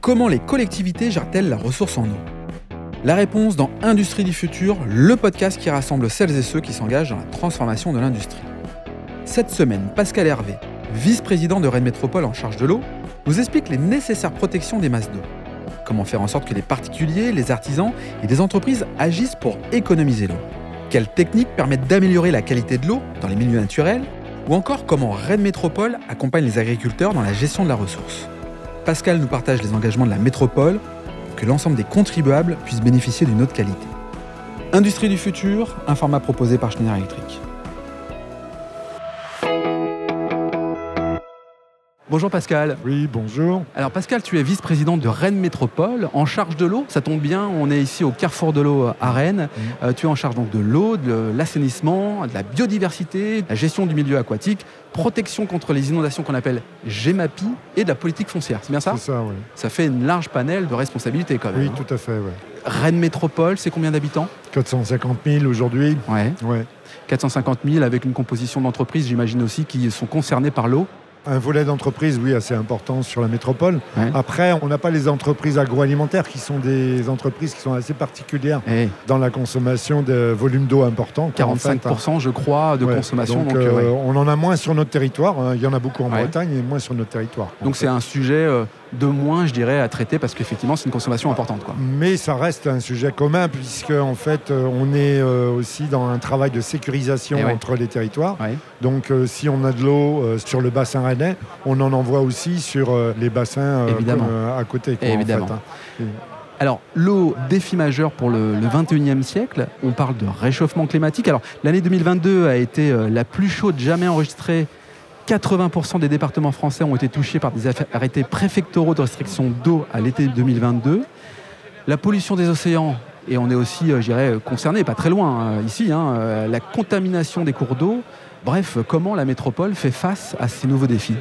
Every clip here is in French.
Comment les collectivités gèrent-elles la ressource en eau La réponse dans Industrie du futur, le podcast qui rassemble celles et ceux qui s'engagent dans la transformation de l'industrie. Cette semaine, Pascal Hervé, vice-président de Rennes Métropole en charge de l'eau, nous explique les nécessaires protections des masses d'eau. Comment faire en sorte que les particuliers, les artisans et des entreprises agissent pour économiser l'eau. Quelles techniques permettent d'améliorer la qualité de l'eau dans les milieux naturels? Ou encore comment Rennes Métropole accompagne les agriculteurs dans la gestion de la ressource? Pascal nous partage les engagements de la métropole pour que l'ensemble des contribuables puissent bénéficier d'une de qualité. Industrie du futur, un format proposé par Schneider Electric. Bonjour Pascal. Oui, bonjour. Alors Pascal, tu es vice-président de Rennes Métropole, en charge de l'eau. Ça tombe bien, on est ici au carrefour de l'eau à Rennes. Euh, tu es en charge donc de l'eau, de l'assainissement, de la biodiversité, de la gestion du milieu aquatique, protection contre les inondations qu'on appelle GEMAPI et de la politique foncière. C'est bien ça? C'est ça, oui. Ça fait une large panel de responsabilités quand même. Oui, hein. tout à fait, oui. Rennes Métropole, c'est combien d'habitants? 450 000 aujourd'hui. Ouais. Ouais. 450 000 avec une composition d'entreprises, j'imagine aussi, qui sont concernées par l'eau. Un volet d'entreprise, oui, assez important sur la métropole. Ouais. Après, on n'a pas les entreprises agroalimentaires qui sont des entreprises qui sont assez particulières dans la consommation de volumes d'eau importants. quoi, en fait, 45% hein. je crois de Ouais. consommation. Donc, Donc, euh, euh, ouais. on en a moins sur notre territoire. hein. Il y en a beaucoup en. Bretagne et moins sur notre territoire. Donc c'est un sujet euh, de moins, je dirais, à traiter parce qu'effectivement c'est une consommation importante. Quoi. Mais ça reste un sujet commun puisque en fait euh, on est euh, aussi dans un travail de sécurisation Eh ouais. entre les territoires. Ouais. Donc euh, si on a de l'eau sur le bassin rennais, on en envoie aussi sur les bassins Évidemment. comme, à côté. quoi, en Évidemment. fait, hein. Alors l'eau, défi majeur pour le, le 21e siècle, on parle de réchauffement climatique. Alors l'année 2022 a été la plus chaude jamais enregistrée. 80% des départements français ont été touchés par des arrêtés préfectoraux de restriction d'eau à l'été 2022. La pollution des océans, et on est aussi, euh, je dirais, concerné, pas très loin euh, ici, hein, euh, la contamination des cours d'eau. Bref, comment la métropole fait face à ces nouveaux défis?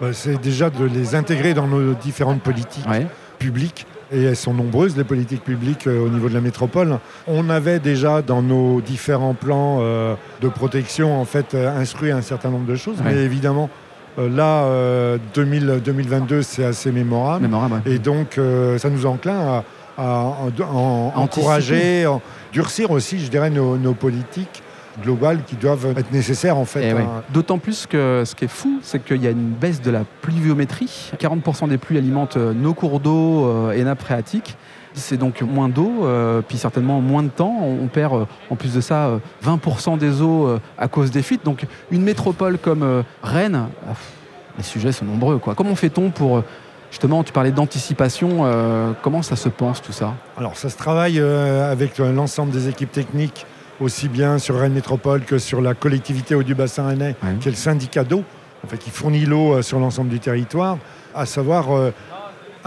Bah, C'est déjà de les intégrer dans nos différentes politiques Ouais. Publiques. Et elles sont nombreuses, les politiques publiques euh, au niveau de la métropole. On avait déjà dans nos différents plans euh, de protection en fait euh, instruit un certain nombre de choses. Ouais. Mais évidemment, là, euh, 2000 2022, c'est assez mémorable. Mémorable, ouais. Et donc, ça nous enclin à, à- en- en- À encourager, en- durcir aussi, je dirais, nos, nos politiques globales qui doivent être nécessaires en fait. Eh ouais. hein. D'autant plus que ce qui est fou, c'est qu'il y a une baisse de la pluviométrie. 40% des pluies alimentent euh, nos cours d'eau euh, et nappes phréatiques. C'est donc moins d'eau, euh, puis certainement moins de temps. On on perd euh, en plus de ça euh, 20% des eaux euh, à cause des fuites. Donc une métropole comme euh, Rennes, ah, pff, les sujets sont nombreux. Quoi. Comment fait-on pour, justement, tu parlais d'anticipation, euh, comment ça se pense tout ça? Alors, ça se travaille euh, avec euh, l'ensemble des équipes techniques, aussi bien sur Rennes Métropole que sur la collectivité eau du bassin rennais, Ouais. qui est le syndicat d'eau, en fait, qui fournit l'eau euh, sur l'ensemble du territoire. À savoir, euh,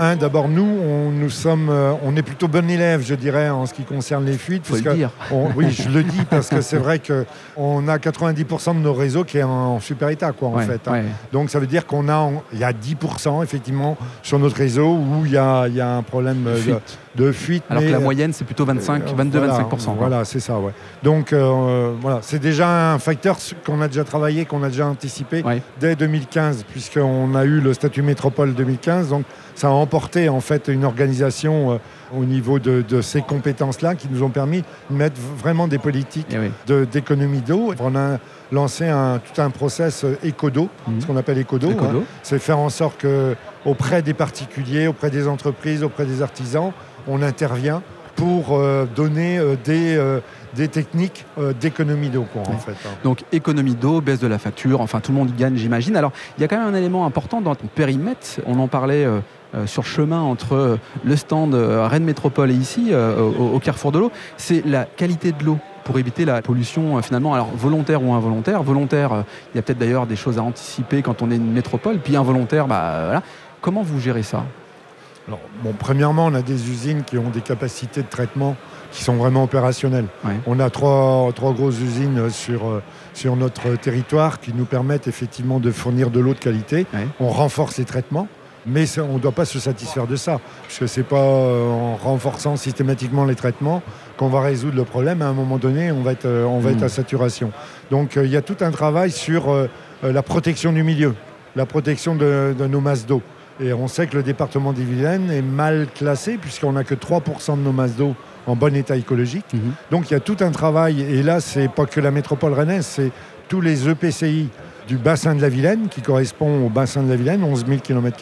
un, d'abord, nous, on, nous sommes, euh, on est plutôt bon élève, je dirais, en ce qui concerne les fuites. Faut le puisque- dire. on- oui, je le dis parce que c'est vrai qu'on a 90% de nos réseaux qui est en super état, quoi, en Ouais, fait. hein. Donc ça veut dire qu'on a, il y a 10% effectivement sur notre réseau où il y a, il y a un problème Fuite. de, de fuite. Alors mais, que la euh, moyenne, c'est plutôt 25, euh, 22-25%. voilà, c'est ça, ouais. Donc euh, voilà, c'est déjà un facteur qu'on a déjà travaillé, qu'on a déjà anticipé Ouais. dès 2015, puisqu'on a eu le statut métropole 2015. Donc ça a emporté en fait une organisation euh, au niveau de, de ces compétences-là qui nous ont permis de mettre vraiment des politiques Eh oui. de- d'économie d'eau. On a lancé un, tout un process euh, éco-d'eau, Mhm. ce qu'on appelle éco-d'eau. hein. C'est faire en sorte que auprès des particuliers, auprès des entreprises, auprès des artisans, on intervient pour euh, donner euh, des, euh, des techniques euh, d'économie d'eau, quoi, en fait. hein. Donc économie d'eau, baisse de la facture, enfin tout le monde y gagne j'imagine. Alors il y a quand même un élément important dans ton périmètre, on en parlait euh, euh, sur chemin entre le stand Rennes Métropole et ici, au, au carrefour de l'eau, c'est la qualité de l'eau pour éviter la pollution euh, finalement, alors volontaire ou involontaire. Volontaire, euh, il y a peut-être d'ailleurs des choses à anticiper quand on est une métropole, puis involontaire, bah euh, voilà. Comment vous gérez ça? Alors, bon, premièrement, on a des usines qui ont des capacités de traitement qui sont vraiment opérationnelles. Ouais. On a trois, trois grosses usines sur, euh, sur notre territoire qui nous permettent effectivement de fournir de l'eau de qualité. Ouais. On renforce les traitements. Mais on ne doit pas se satisfaire de ça, puisque ce n'est pas euh, en renforçant systématiquement les traitements qu'on va résoudre le problème. À un moment donné, on va être, euh, on va Mm. être à saturation. Donc il y a tout un travail sur la protection du milieu, la protection de, de nos masses d'eau. Et on sait que le département des Vilaines est mal classé puisqu'on n'a que 3% de nos masses d'eau en bon état écologique. Mhm. Donc il y a tout un travail, et là, c'est pas que la métropole rennaise, c'est tous les EPCI du bassin de la Vilaine, qui correspond au bassin de la Vilaine, 11 000 km,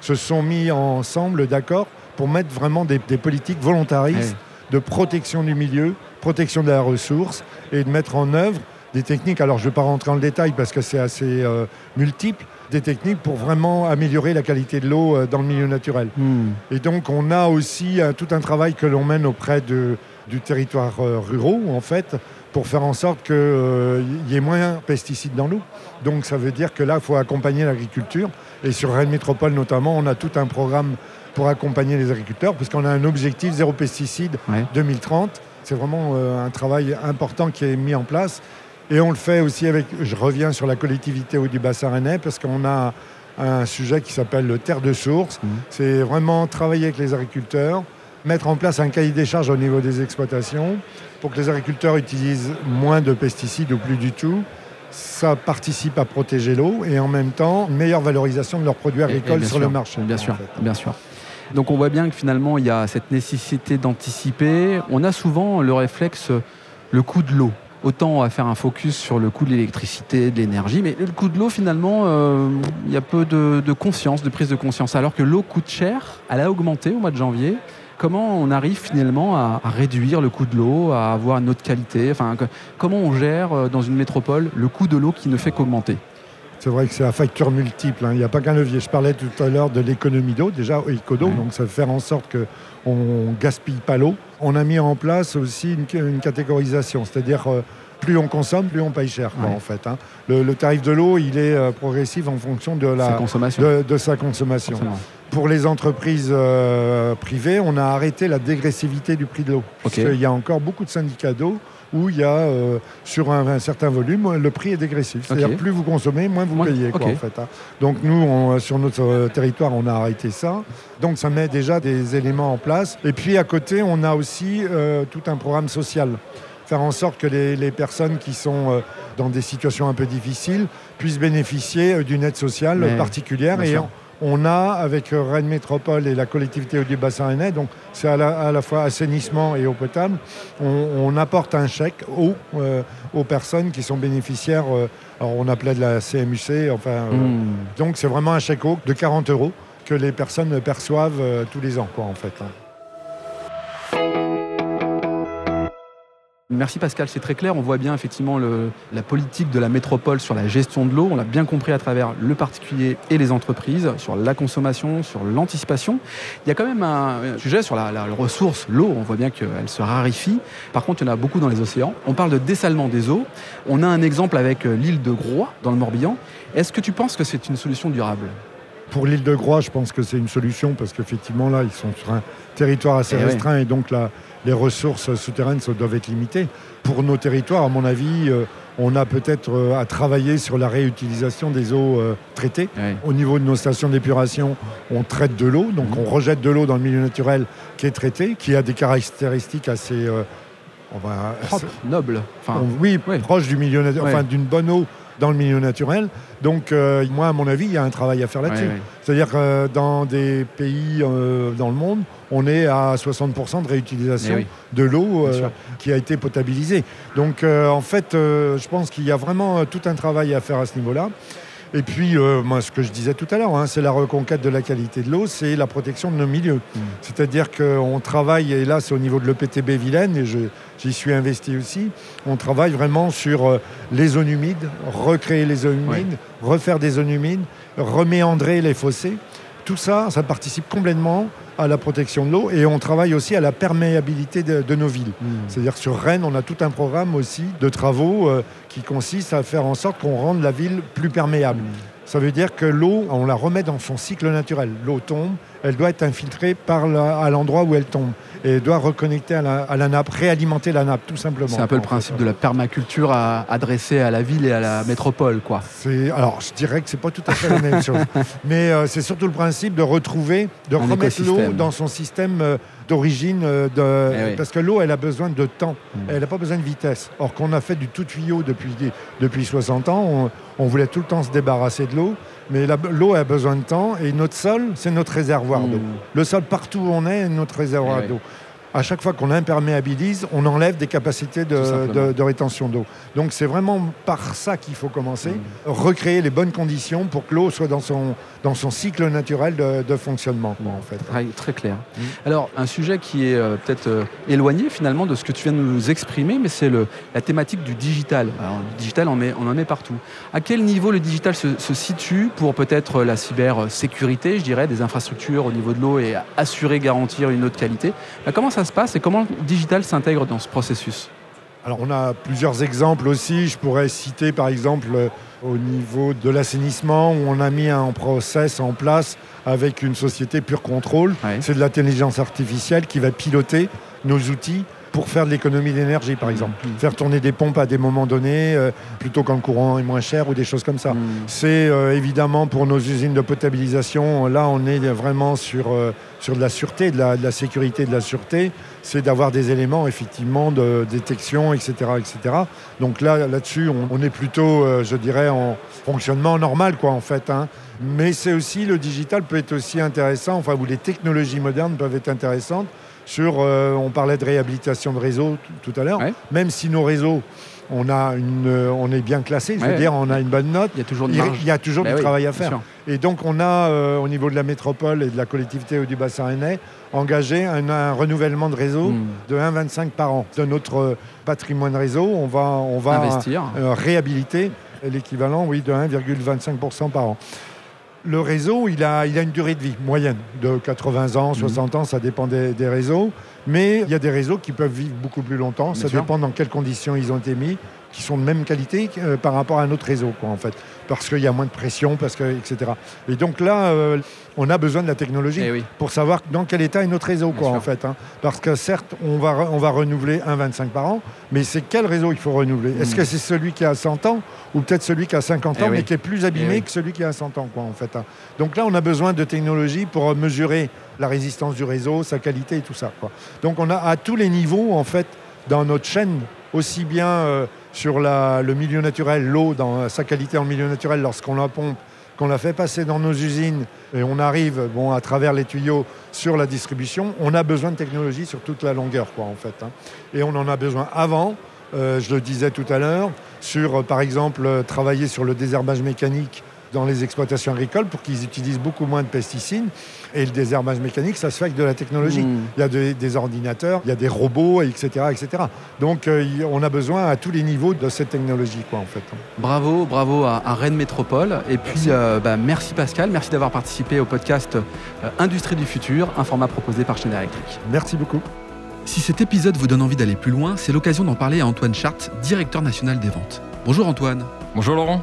se sont mis ensemble d'accord pour mettre vraiment des, des politiques volontaristes de protection du milieu, protection de la ressource, et de mettre en œuvre des techniques, alors je ne vais pas rentrer dans le détail parce que c'est assez euh, multiple, des techniques pour vraiment améliorer la qualité de l'eau euh, dans le milieu naturel. Hmm. Et donc, on a aussi euh, tout un travail que l'on mène auprès de, du territoire euh, ruraux, en fait, pour faire en sorte qu'il y ait moins de pesticides dans l'eau. Donc, ça veut dire que là, il faut accompagner l'agriculture. Et sur Rennes Métropole, notamment, on a tout un programme pour accompagner les agriculteurs, puisqu'on a un objectif zéro pesticide Ouais. 2030. C'est vraiment euh, un travail important qui est mis en place. Et on le fait aussi avec, je reviens sur la collectivité du bassin rennais, parce qu'on a un sujet qui s'appelle le terre de source. Mhm. C'est vraiment travailler avec les agriculteurs, mettre en place un cahier des charges au niveau des exploitations pour que les agriculteurs utilisent moins de pesticides ou plus du tout. Ça participe à protéger l'eau et en même temps, une meilleure valorisation de leurs produits agricoles sur sûr, le marché. Bien en sûr, fait. bien sûr. Donc on voit bien que finalement il y a cette nécessité d'anticiper. On a souvent le réflexe, le coût de l'eau. Autant on va faire un focus sur le coût de l'électricité, de l'énergie, mais le coût de l'eau finalement, euh, il y a peu de, conscience, de prise de conscience. Alors que l'eau coûte cher, elle a augmenté au mois de janvier. Comment on arrive finalement à, réduire le coût de l'eau, à avoir une autre qualité? Enfin, comment on gère euh, dans une métropole le coût de l'eau qui ne fait qu'augmenter? C'est vrai que c'est à facture multiple. hein. Il n'y a pas qu'un levier. Je parlais tout à l'heure de l'économie d'eau, déjà Ecodo, Ouais. donc ça veut faire en sorte qu'on ne gaspille pas l'eau. On a mis en place aussi une, une catégorisation, c'est-à-dire euh, plus on consomme, plus on paye cher, quoi, Ouais. en fait. hein. Le, le tarif de l'eau, il est euh, progressif en fonction de, Sa la, consommation de, de sa consommation. Pour les entreprises euh, privées, on a arrêté la dégressivité du prix de l'eau. Parce qu'il y a encore beaucoup de syndicats d'eau où il y a, euh, sur un, un certain volume, le prix est dégressif. C'est-à-dire plus vous consommez, moins vous Moins- payez. quoi, ok. en fait, hein. Donc nous, on- sur notre euh, territoire, on a arrêté ça. Donc ça met déjà des éléments en place. Et puis à côté, on a aussi euh, tout un programme social. Faire en sorte que les, les personnes qui sont euh, dans des situations un peu difficiles puissent bénéficier euh, d'une aide sociale Mais, particulière. Et. On, a, avec euh, Rennes Métropole et la collectivité du bassin rennais, donc c'est à la, à la fois assainissement et eau potable, on, on apporte un chèque eau euh, aux personnes qui sont bénéficiaires. euh, alors on appelait de la CMUC, enfin. Hmm. donc c'est vraiment un chèque eau de 40 euros que les personnes perçoivent tous les ans, quoi, en fait. hein. Merci Pascal, c'est très clair. On voit bien effectivement la politique de la métropole sur la gestion de l'eau. On l'a bien compris à travers le particulier et les entreprises, sur la consommation, sur l'anticipation. Il y a quand même un sujet sur la, la ressource, l'eau. On voit bien qu'elle se raréfie. Par contre, il y en a beaucoup dans les océans. On parle de dessalement des eaux. On a un exemple avec euh, l'île de Groix, dans le Morbihan. Est-ce que tu penses que c'est une solution durable? Pour l'île de Groix, je pense que c'est une solution parce qu'effectivement, là, ils sont sur un territoire assez Eh restreint et donc les ressources souterraines doivent être limitées. Pour nos territoires, à mon avis, euh, on a peut-être euh, à travailler sur la réutilisation des eaux euh, traitées. Au niveau de nos stations d'épuration, on traite de l'eau, donc Mhm. on rejette de l'eau dans le milieu naturel qui est traité, qui a des caractéristiques assez. on va- Propre, noble. Enfin, on- oui, ouais. proche du milieu natu- enfin d'une bonne eau dans le milieu naturel. Donc, euh, moi, à mon avis, il y a un travail à faire là-dessus. ouais, ouais. C'est-à-dire que euh, dans des pays euh, dans le monde, on est à 60% de réutilisation Eh oui, de l'eau qui a été potabilisée. Donc, en fait, je pense qu'il y a vraiment tout un travail à faire à ce niveau-là. Et puis, euh, moi, ce que je disais tout à l'heure, hein, c'est la reconquête de la qualité de l'eau, c'est la protection de nos milieux. Mm. C'est-à-dire qu'on travaille, et là, c'est au niveau de l'EPTB Vilaine, et j'y suis investi aussi, on travaille vraiment sur euh, les zones humides, recréer les zones humides, refaire des zones humides, reméandrer les fossés. Tout ça, ça participe complètement à la protection de l'eau et on travaille aussi à la perméabilité de, de nos villes. Hmm. C'est-à-dire sur Rennes, on a tout un programme aussi de travaux euh, qui consiste à faire en sorte qu'on rende la ville plus perméable. Ça veut dire que l'eau, on la remet dans son cycle naturel. L'eau tombe, elle doit être infiltrée par la- à l'endroit où elle tombe et elle doit reconnecter à la, à la nappe, réalimenter la nappe, tout simplement. C'est un peu le principe de la permaculture à- adressée à la ville et à la métropole, quoi. Alors, je dirais que c'est pas tout à fait la même chose, mais euh, c'est surtout le principe de retrouver, de Un remettre l'eau dans son système euh, d'origine euh, de Eh oui. parce que l'eau elle a besoin de temps, Mm. elle n'a pas besoin de vitesse. Or qu'on a fait du tout tuyau depuis depuis 60 ans, on, on voulait tout le temps se débarrasser de l'eau, mais l'eau a besoin de temps et notre sol c'est notre réservoir Mm. d'eau. Le sol partout où on est est notre réservoir Eh d'eau. À chaque fois qu'on imperméabilise, on enlève des capacités de, rétention d'eau. Donc c'est vraiment par ça qu'il faut commencer, Mm. recréer les bonnes conditions pour que l'eau soit dans son, dans son cycle naturel de, de fonctionnement. quoi, en fait. Très, très clair. Mm. Alors, un sujet qui est euh, peut-être euh, éloigné finalement de ce que tu viens de nous exprimer, mais c'est la thématique du digital. Alors, le digital, on, met- on en met partout. À quel niveau le digital se, se situe pour peut-être la cybersécurité, je dirais, des infrastructures au niveau de l'eau et assurer, garantir une eau de qualité? Bah, Comment ça se passe et comment le digital s'intègre dans ce processus Alors on a plusieurs exemples aussi. Je pourrais citer par exemple euh, au niveau de l'assainissement où on a mis un process en place avec une société Pure Control. Ouais. C'est de l'intelligence artificielle qui va piloter nos outils pour faire de l'économie d'énergie par exemple. Mhm. Faire tourner des pompes à des moments donnés euh, plutôt quand le courant est moins cher ou des choses comme ça. Mm. C'est euh, évidemment pour nos usines de potabilisation, là on est vraiment sur, euh, sur de la sûreté, de la, de la sécurité, de la sûreté, c'est d'avoir des éléments effectivement de détection, etc. etc. Donc là, là-dessus, on, on est plutôt, je dirais, en fonctionnement normal, quoi, en fait. hein. Mais c'est aussi, le digital peut être aussi intéressant, enfin, où les technologies modernes peuvent être intéressantes. Sur, euh, on parlait de réhabilitation de réseaux t- tout à l'heure, Ouais. même si nos réseaux, on, a une, euh, on est bien classé, je veux Ouais. dire, on a une bonne note. Il y a toujours de Il marge. il y a toujours Bah du oui, travail à faire. sûr. Et donc, on a, euh, au niveau de la métropole et de la collectivité du bassin rennais, engagé un, un renouvellement de réseau Mm. de 1,25 par an. De notre patrimoine réseau, on va, on va Investir. réhabiliter l'équivalent oui, de 1,25% par an. Le réseau, il a, il a une durée de vie moyenne de 80 ans, 60 ans, ça dépend des, des réseaux. Mais il y a des réseaux qui peuvent vivre beaucoup plus longtemps. Bien ça sûr. dépend dans quelles conditions ils ont été mis, qui sont de même qualité euh, par rapport à un autre réseau, quoi, en fait. Parce qu'il y a moins de pression, parce que, etc. Et donc là, euh, on a besoin de la technologie Eh oui. pour savoir dans quel état est notre réseau, Bien quoi, sûr. en fait. hein. Parce que certes, on va, on va renouveler un 25 par an, mais c'est quel réseau il faut renouveler? Est-ce Mm. que c'est celui qui a 100 ans ou peut-être celui qui a 50 Eh ans, oui. mais qui est plus abîmé oui. que celui qui a 100 ans, quoi, en fait. hein. Donc là, on a besoin de technologie pour euh, mesurer la résistance du réseau, sa qualité et tout ça. Quoi. Donc on a à tous les niveaux, en fait, dans notre chaîne, aussi bien euh, sur le milieu naturel, l'eau, dans sa qualité en milieu naturel, lorsqu'on la pompe, qu'on la fait passer dans nos usines et on arrive, bon, à travers les tuyaux sur la distribution, on a besoin de technologie sur toute la longueur, quoi, en fait. hein. Et on en a besoin avant, euh, je le disais tout à l'heure, sur, euh, par exemple, euh, travailler sur le désherbage mécanique dans les exploitations agricoles pour qu'ils utilisent beaucoup moins de pesticides. Et le désherbage mécanique, ça se fait avec de la technologie. Mm. Il y a des, des ordinateurs, il y a des robots, etc. etc. Donc euh, on a besoin à tous les niveaux de cette technologie, quoi, en fait. Bravo, bravo à, à Rennes Métropole. Et puis, Merci. euh, bah, merci Pascal, merci d'avoir participé au podcast euh, Industrie du futur, un format proposé par Schneider Electric. Merci beaucoup. Si cet épisode vous donne envie d'aller plus loin, c'est l'occasion d'en parler à Antoine Chart, directeur national des ventes. Bonjour Antoine. Bonjour Laurent.